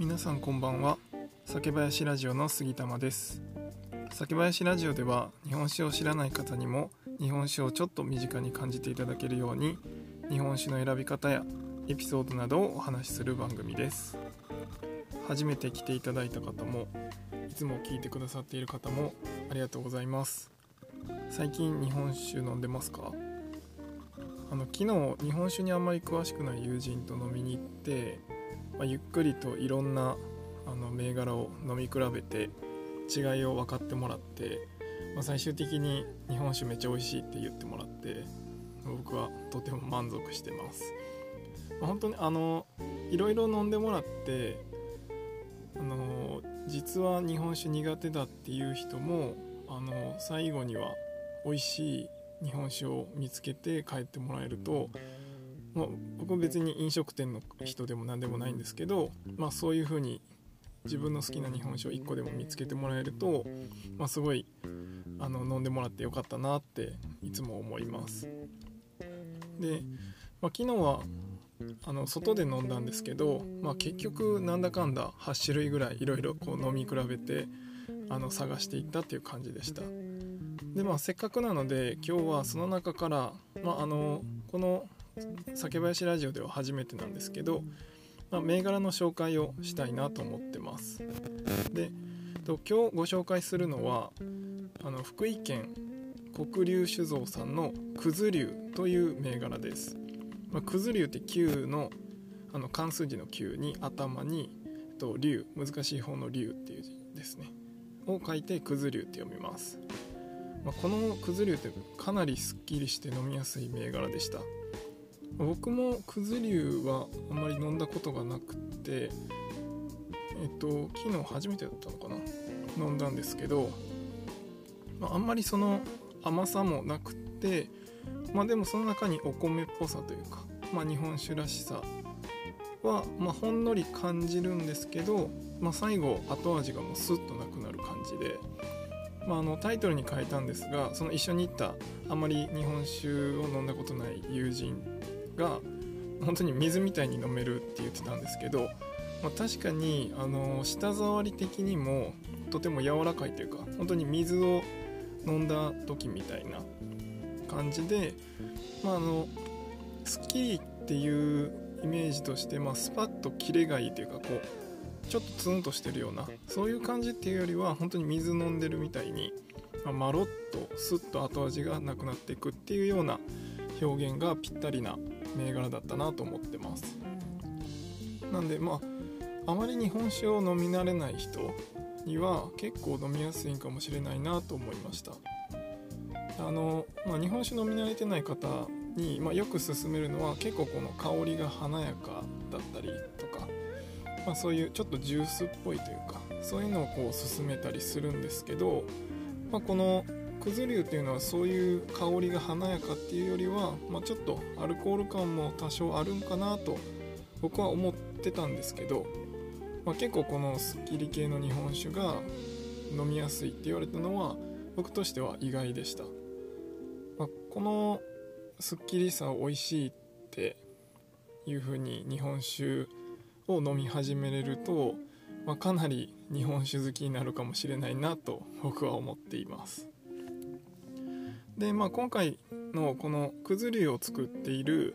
皆さんこんばんは。酒林ラジオの杉玉です。酒林ラジオでは日本酒を知らない方にも日本酒をちょっと身近に感じていただけるように日本酒の選び方やエピソードなどをお話しする番組です。初めて来ていただいた方もいつも聞いてくださっている方もありがとうございます。最近日本酒飲んでますか？あの昨日日本酒にあんまり詳しくない友人と飲みに行ってまあ、ゆっくりといろんなあの銘柄を飲み比べて違いを分かってもらって、まあ、最終的に日本酒めっちゃ美味しいって言ってもらって僕はとても満足してます、まあ、本当にあのいろいろ飲んでもらってあの実は日本酒苦手だっていう人もあの最後には美味しい日本酒を見つけて帰ってもらえるとまあ、僕別に飲食店の人でも何でもないんですけど、まあ、そういう風に自分の好きな日本酒を1個でも見つけてもらえると、まあ、すごいあの飲んでもらってよかったなっていつも思います。で、まあ、昨日はあの外で飲んだんですけど、まあ、結局なんだかんだ8種類ぐらいいろいろ飲み比べてあの探していったっていう感じでした。でまあせっかくなので今日はその中から、まあ、あのこの酒林ラジオでは初めてなんですけど、まあ、銘柄の紹介をしたいなと思ってます。で今日ご紹介するのはあの福井県黒龍酒造さんのくず龍という銘柄です、まあ、くず龍って9のあの漢数字の9に頭にと龍難しい方の龍っていう字ですね。を書いてくず龍って読みます、まあ、このくず龍ってかなりすっきりして飲みやすい銘柄でした。僕もくず竜はあんまり飲んだことがなくてえっと昨日初めてだったのかな。飲んだんですけど、まあ、あんまりその甘さもなくてまあでもその中にお米っぽさというか、まあ、日本酒らしさは、まあ、ほんのり感じるんですけど、まあ、最後後味がもうスッとなくなる感じで、まあ、あのタイトルに変えたんですがその一緒に行ったあまり日本酒を飲んだことない友人が本当に水みたいに飲めるって言ってたんですけど、まあ、確かにあの舌触り的にもとても柔らかいというか本当に水を飲んだ時みたいな感じで、まあ、あのスッキリっていうイメージとして、まあ、スパッとキレがいいというかこうちょっとツンとしてるようなそういう感じっていうよりは本当に水飲んでるみたいに、まあ、まろっとスッと後味がなくなっていくっていうような表現がぴったりな銘柄だったなと思ってます。なんでまああまり日本酒を飲み慣れない人には結構飲みやすいんかもしれないなと思いました。あの、まあ、日本酒飲み慣れてない方に、まあ、よく勧めるのは結構この香りが華やかだったりとか、まあ、そういうちょっとジュースっぽいというかそういうのをこう勧めたりするんですけど、まあ、このくず竜っていうのはそういう香りが華やかっていうよりは、まあ、ちょっとアルコール感も多少あるんかなと僕は思ってたんですけど、まあ、結構このすっきり系の日本酒が飲みやすいって言われたのは僕としては意外でした、まあ、このすっきりさ美味しいっていう風に日本酒を飲み始めれると、まあ、かなり日本酒好きになるかもしれないなと僕は思っています。で、まあ、今回のこのくず竜を作っている、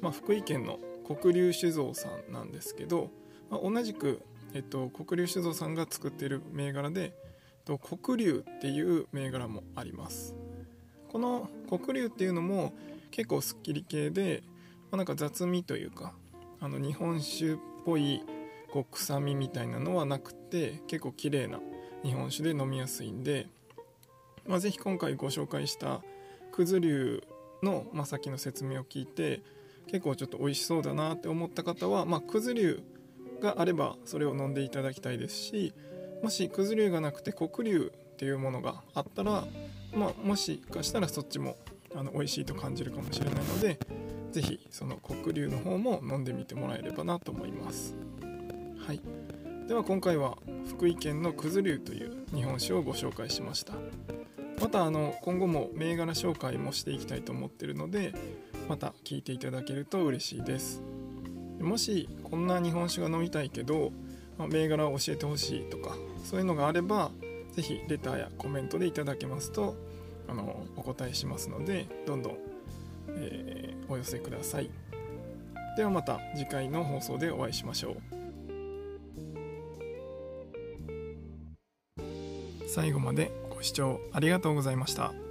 まあ、福井県の黒龍酒造さんなんですけど、まあ、同じく、えっと、黒龍酒造さんが作っている銘柄で、えっと、黒龍っていう銘柄もあります。この黒龍っていうのも結構すっきり系で、まあ、なんか雑味というかあの日本酒っぽいこう臭みみたいなのはなくて結構綺麗な日本酒で飲みやすいんでまあ、ぜひ今回ご紹介したくず流の、まあ、さっきの説明を聞いて結構ちょっと美味しそうだなって思った方は、まあ、くず流があればそれを飲んでいただきたいですしもしくず流がなくて黒龍っていうものがあったら、まあ、もしかしたらそっちもあの美味しいと感じるかもしれないので是非その黒龍の方も飲んでみてもらえればなと思います。はいでは今回は福井県のくず流という日本酒をご紹介しましたまたあの今後も銘柄紹介もしていきたいと思っているのでまた聞いていただけると嬉しいです。もしこんな日本酒が飲みたいけどまあ、銘柄を教えてほしいとかそういうのがあれば是非レターやコメントでいただけますとあのお答えしますのでどんどん、えー、お寄せください。ではまた次回の放送でお会いしましょう。最後まで聴ありがとうございました。